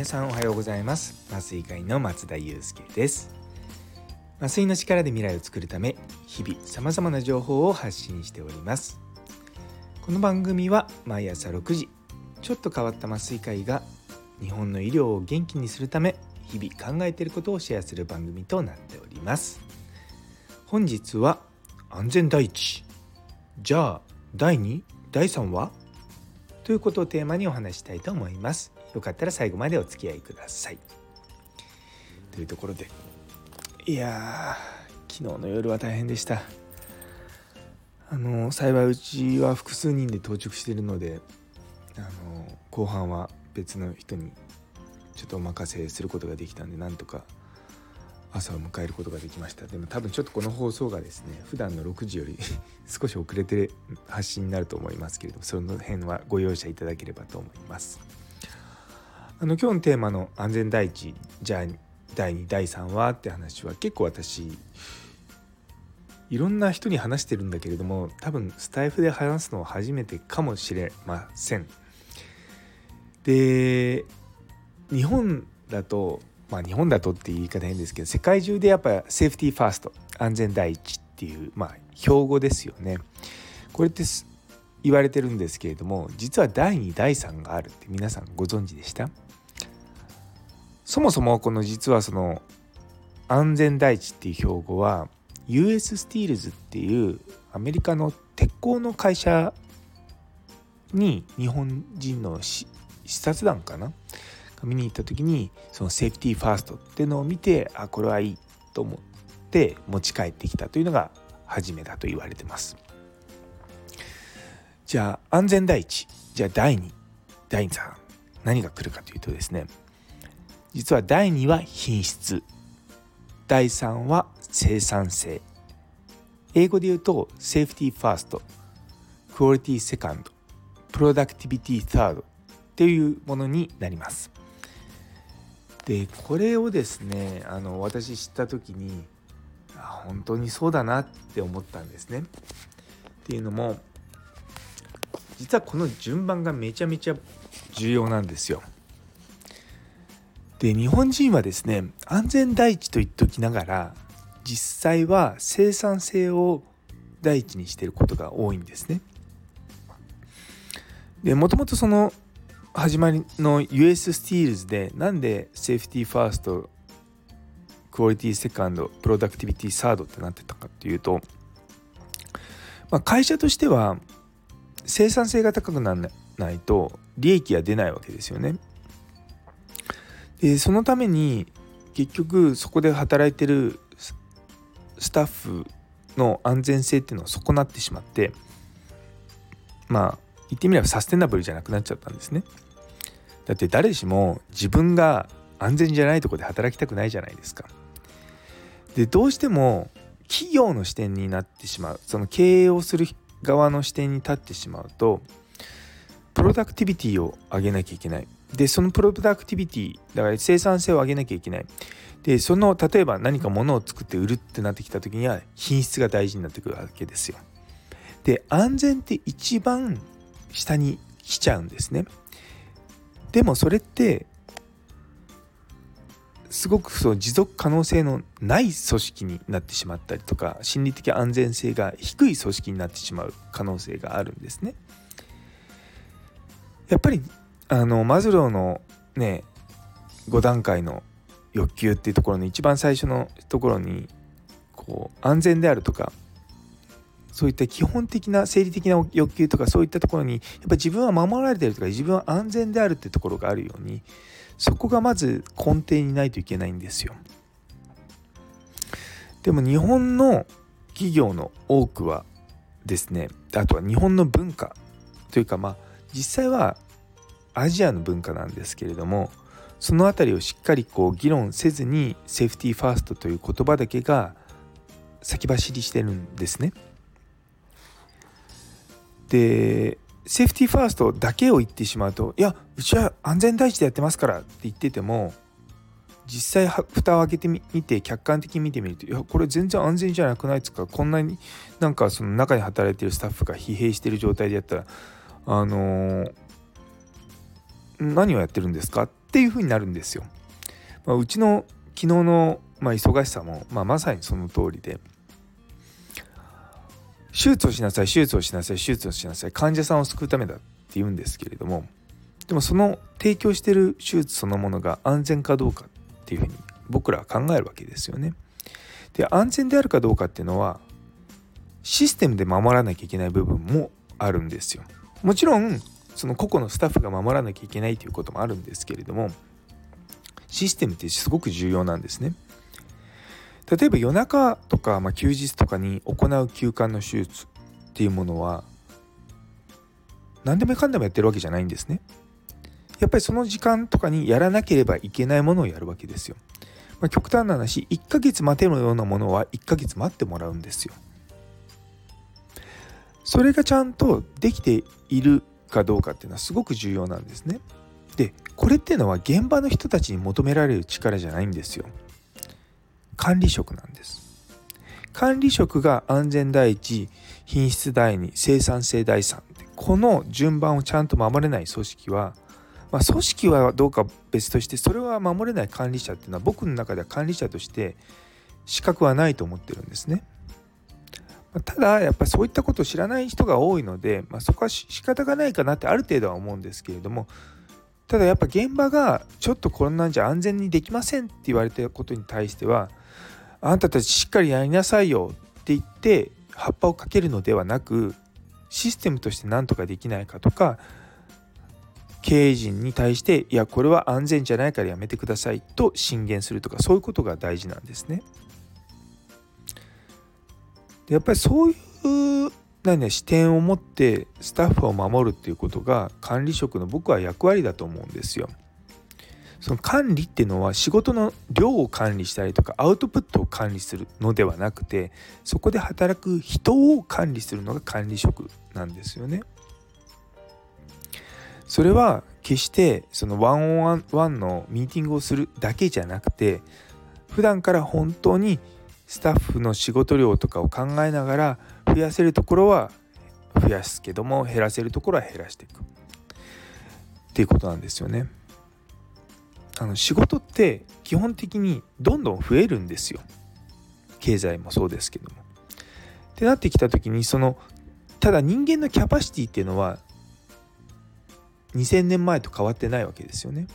皆さんおはようございます。麻酔会の松田祐介です。麻酔の力で未来を作るため日々様々な情報を発信しております。この番組は毎朝6時ちょっと変わった麻酔会が日本の医療を元気にするため日々考えていることをシェアする番組となっております。本日は安全第一。じゃあ第2第3は？ということをテーマにお話したいと思います。よかったら最後までお付き合いください。というところで。いや昨日の夜は大変でした。あの幸いうちは複数人で到着しているのであの後半は別の人にちょっとお任せすることができたんでなんとか朝を迎えることができました。でも多分ちょっとこの放送がですね普段の6時より 少し遅れて発信になると思いますけれどもその辺はご容赦いただければと思います。あの今日のテーマの安全第一じゃあ第2第3はって話は結構私いろんな人に話してるんだけれども多分スタイフで話すのは初めてかもしれません。で日本だとまあ日本だとって言い方変ですけど世界中でやっぱセーフティーファースト安全第一っていうまあ標語ですよね。これって言われてるんですけれども実は第2第3があるって皆さんご存知でした？そもそもこの実はその安全第一っていう標語は US スティールズっていうアメリカの鉄鋼の会社に日本人の視察団かな？見に行った時にその safety first っていうのを見てあこれはいいと思って持ち帰ってきたというのが初めだと言われてます。じゃあ安全第一。じゃあ第2第3何が来るかというとですね実は第2は品質第3は生産性英語で言うと safety first quality second productivity third っていうものになりますでこれをですねあの私知った時にあ本当にそうだなって思ったんですね。っていうのも実はこの順番がめちゃめちゃ重要なんですよ。で日本人はですね安全第一と言っておきながら実際は生産性を第一にしていることが多いんですね。でもともとその始まりの US スティールズでなんで safety first quality second productivity third ってなってたかっていうと、まあ、会社としては生産性が高くならないと利益が出ないわけですよね。でそのために結局そこで働いてるスタッフの安全性っていうのを損なってしまってまあ言ってみればサステナブルじゃなくなっちゃったんですね。だって誰しも自分が安全じゃないとこで働きたくないじゃないですか。でどうしても企業の視点になってしまうその経営をする側の視点に立ってしまうとプロダクティビティを上げなきゃいけないでそのプロダクティビティだから生産性を上げなきゃいけない。でその例えば何か物を作って売るってなってきた時には品質が大事になってくるわけですよ。で安全って一番下に来ちゃうんですね。でもそれってすごくそう持続可能性のない組織になってしまったりとか心理的安全性が低い組織になってしまう可能性があるんですね。やっぱりあのマズローのね5段階の欲求っていうところの一番最初のところにこう安全であるとかそういった基本的な生理的な欲求とかそういったところにやっぱ自分は守られてるとか自分は安全であるってところがあるようにそこがまず根底にないといけないんですよ。でも日本の企業の多くはですねあとは日本の文化というかまあ実際はアジアの文化なんですけれどもその辺りをしっかりこう議論せずにセーフティーファーストという言葉だけが先走りしてるんですね。でセーフティーファーストだけを言ってしまうといやうちは安全第一でやってますからって言ってても実際蓋を開けてみて客観的に見てみるといやこれ全然安全じゃなくないですかこんなになんかその中に働いてるスタッフが疲弊してる状態でやったらあのー、何をやってるんですかっていう風になるんですよ。まあ、うちの昨日の、まあ、忙しさも、まあ、まさにその通りで手術をしなさい手術をしなさい手術をしなさい患者さんを救うためだって言うんですけれどもでもその提供してる手術そのものが安全かどうかっていうふうに僕らは考えるわけですよね。で安全であるかどうかっていうのはシステムで守らなきゃいけない部分もあるんですよ。もちろんその個々のスタッフが守らなきゃいけないということもあるんですけれどもシステムってすごく重要なんですね。例えば夜中とか、まあ、休日とかに行う休館の手術っていうものは何でもかんでもやってるわけじゃないんですね。やっぱりその時間とかにやらなければいけないものをやるわけですよ。まあ、極端な話1ヶ月待てるようなものは1ヶ月待ってもらうんですよ。それがちゃんとできているかどうかっていうのはすごく重要なんですね。でこれっていうのは現場の人たちに求められる力じゃないんですよ。管理職なんです。管理職が安全第一品質第二生産性第三この順番をちゃんと守れない組織はまあ、組織はどうか別としてそれは守れない管理者っていうのは僕の中では管理者として資格はないと思ってるんですね。ただやっぱりそういったことを知らない人が多いので、まあ、そこは仕方がないかなってある程度は思うんですけれどもただやっぱ現場がちょっとこんなんじゃ安全にできませんって言われたことに対してはあんたたちしっかりやりなさいよって言って葉っぱをかけるのではなくシステムとして何とかできないかとか経営陣に対していやこれは安全じゃないからやめてくださいと進言するとかそういうことが大事なんですね。でやっぱりそういう何、ね、視点を持ってスタッフを守るっていうことが管理職の僕は役割だと思うんですよ。その管理っていうのは仕事の量を管理したりとかアウトプットを管理するのではなくてそこで働く人を管理するのが管理職なんですよね。それは決してそのワンオンワンのミーティングをするだけじゃなくて普段から本当にスタッフの仕事量とかを考えながら増やせるところは増やすけども減らせるところは減らしていくっていうことなんですよね。あの仕事って基本的にどんどん増えるんですよ。経済もそうですけども。ってなってきた時にそのただ人間のキャパシティっていうのは2000年前と変わってないわけですよね。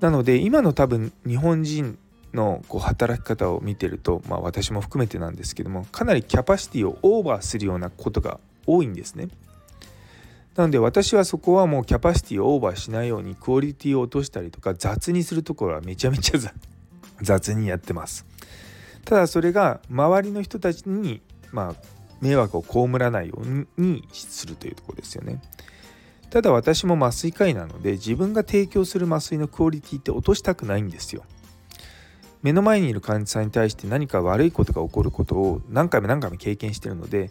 なので今の多分日本人のこう働き方を見てると、まあ、私も含めてなんですけどもかなりキャパシティをオーバーするようなことが多いんですね。なので私はそこはもうキャパシティをオーバーしないようにクオリティを落としたりとか雑にするところはめちゃめちゃ 雑にやってます。ただそれが周りの人たちにまあ迷惑を被らないようにするというところですよね。ただ私も麻酔科医なので自分が提供する麻酔のクオリティって落としたくないんですよ。目の前にいる患者さんに対して何か悪いことが起こることを何回も何回も経験してるので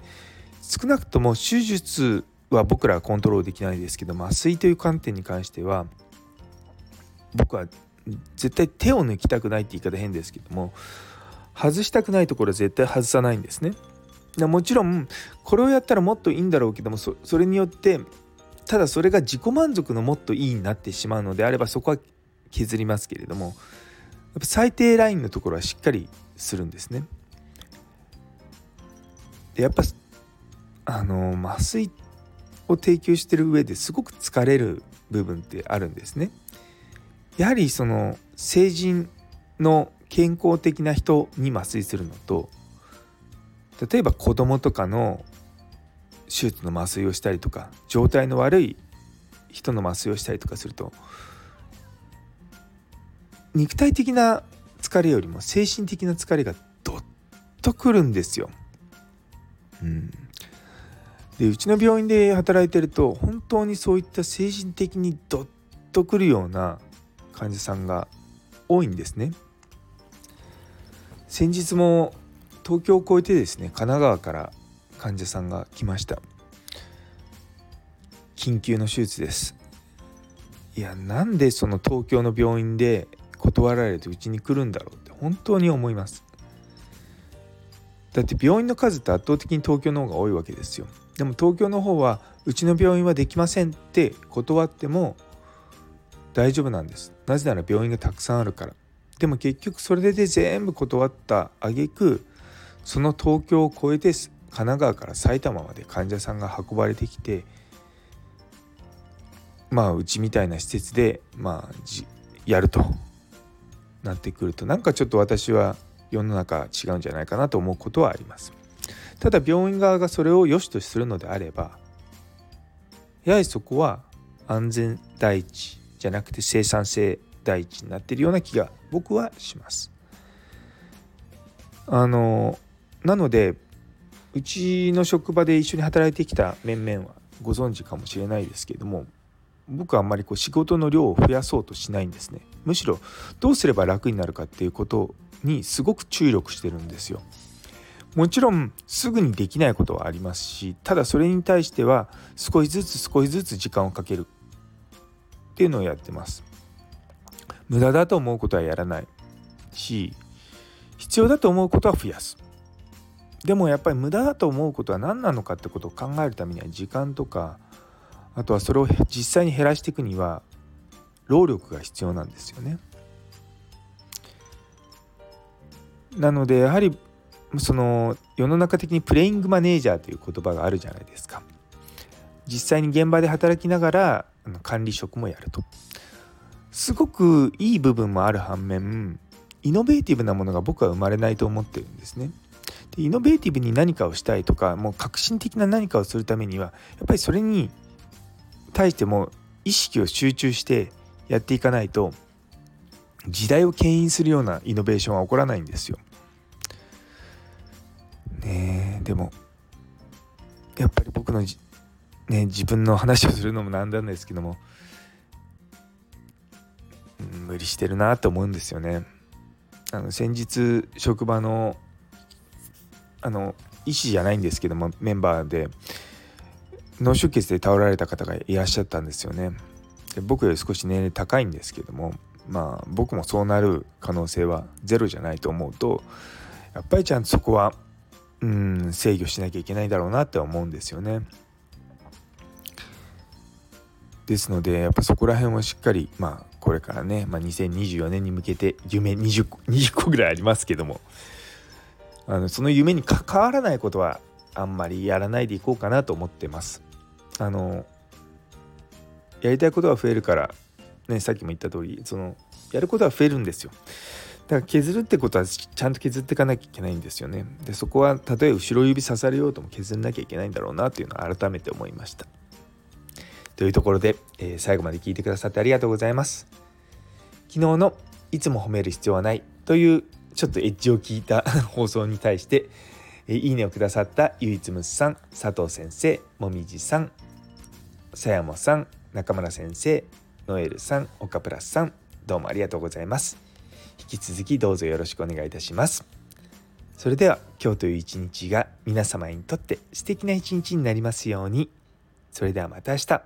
少なくとも手術は僕らはコントロールできないですけど麻酔という観点に関しては僕は絶対手を抜きたくないって言い方変ですけども外したくないところは絶対外さないんですね。もちろんこれをやったらもっといいんだろうけどもそれによってただそれが自己満足のもっといいになってしまうのであればそこは削りますけれどもっぱ最低ラインのところはしっかりするんですね。でやっぱあの麻酔を提供してる上ですごく疲れる部分ってあるんですね。やはりその成人の健康的な人に麻酔するのと例えば子供とかの手術の麻酔をしたりとか状態の悪い人の麻酔をしたりとかすると肉体的な疲れよりも精神的な疲れがどっとくるんですよ。うん、でうちの病院で働いてると本当にそういった精神的にどっとくるような患者さんが多いんですね。先日も東京を越えてですね神奈川から患者さんが来ました緊急の手術ですいやなんでその東京の病院で断られてうちに来るんだろうって本当に思います。だって病院の数って圧倒的に東京の方が多いわけですよ。でも東京の方はうちの病院はできませんって断っても大丈夫なんです。なぜなら病院がたくさんあるから。でも結局それで全部断った挙句その東京を越えて神奈川から埼玉まで患者さんが運ばれてきてまあうちみたいな施設でまあやると。なってくるとなんかちょっと私は世の中違うんじゃないかなと思うことはあります。ただ病院側がそれを良しとするのであればやはりそこは安全第一じゃなくて生産性第一になっているような気が僕はします。あのなのでうちの職場で一緒に働いてきた面々はご存知かもしれないですけれども僕はあんまりこう仕事の量を増やそうとしないんですねむしろどうすれば楽になるかっていうことにすごく注力してるんですよ。もちろんすぐにできないことはありますしただそれに対しては少しずつ少しずつ時間をかけるっていうのをやってます。無駄だと思うことはやらないし必要だと思うことは増やす。でもやっぱり無駄だと思うことは何なのかってことを考えるためには時間とかあとはそれを実際に減らしていくには労力が必要なんですよね。なのでやはりその世の中的にプレイングマネージャーという言葉があるじゃないですか。実際に現場で働きながら管理職もやると。すごくいい部分もある反面イノベーティブなものが僕は生まれないと思ってるんですね。でイノベーティブに何かをしたいとかもう革新的な何かをするためにはやっぱりそれに対しても意識を集中してやっていかないと時代を牽引するようなイノベーションは起こらないんですよ。ねでもやっぱり僕のね、自分の話をするのもなんなんですけども、無理してるなと思うんですよね。あの先日職場のあの医師じゃないんですけどもメンバーで脳出血で倒られた方がいらっしゃったんですよね。で僕より少し年齢高いんですけどもまあ僕もそうなる可能性はゼロじゃないと思うとやっぱりちゃんとそこはうん制御しなきゃいけないだろうなって思うんですよね。ですのでやっぱそこら辺をしっかりまあこれからね、まあ、2024年に向けて夢 20, 20個ぐらいありますけどもあのその夢に関わらないことはあんまりやらないでいこうかなと思ってます。あのやりたいことが増えるから、ね、さっきも言った通りそのやることは増えるんですよ。だから削るってことはちゃんと削っていかなきゃいけないんですよね。でそこは例え後ろ指刺されようとも削んなきゃいけないんだろうなというのを改めて思いました。というところで、えー、最後まで聞いてくださってありがとうございます。昨日の「いつも褒める必要はない」というちょっとエッジを聞いた 放送に対して、え、いいねをくださった唯一無二さん佐藤先生もみじさんさやもさん中村先生ノエルさん岡プラスさんどうもありがとうございます。引き続きどうぞよろしくお願いいたします。それでは今日という一日が皆様にとって素敵な一日になりますように。それではまた明日。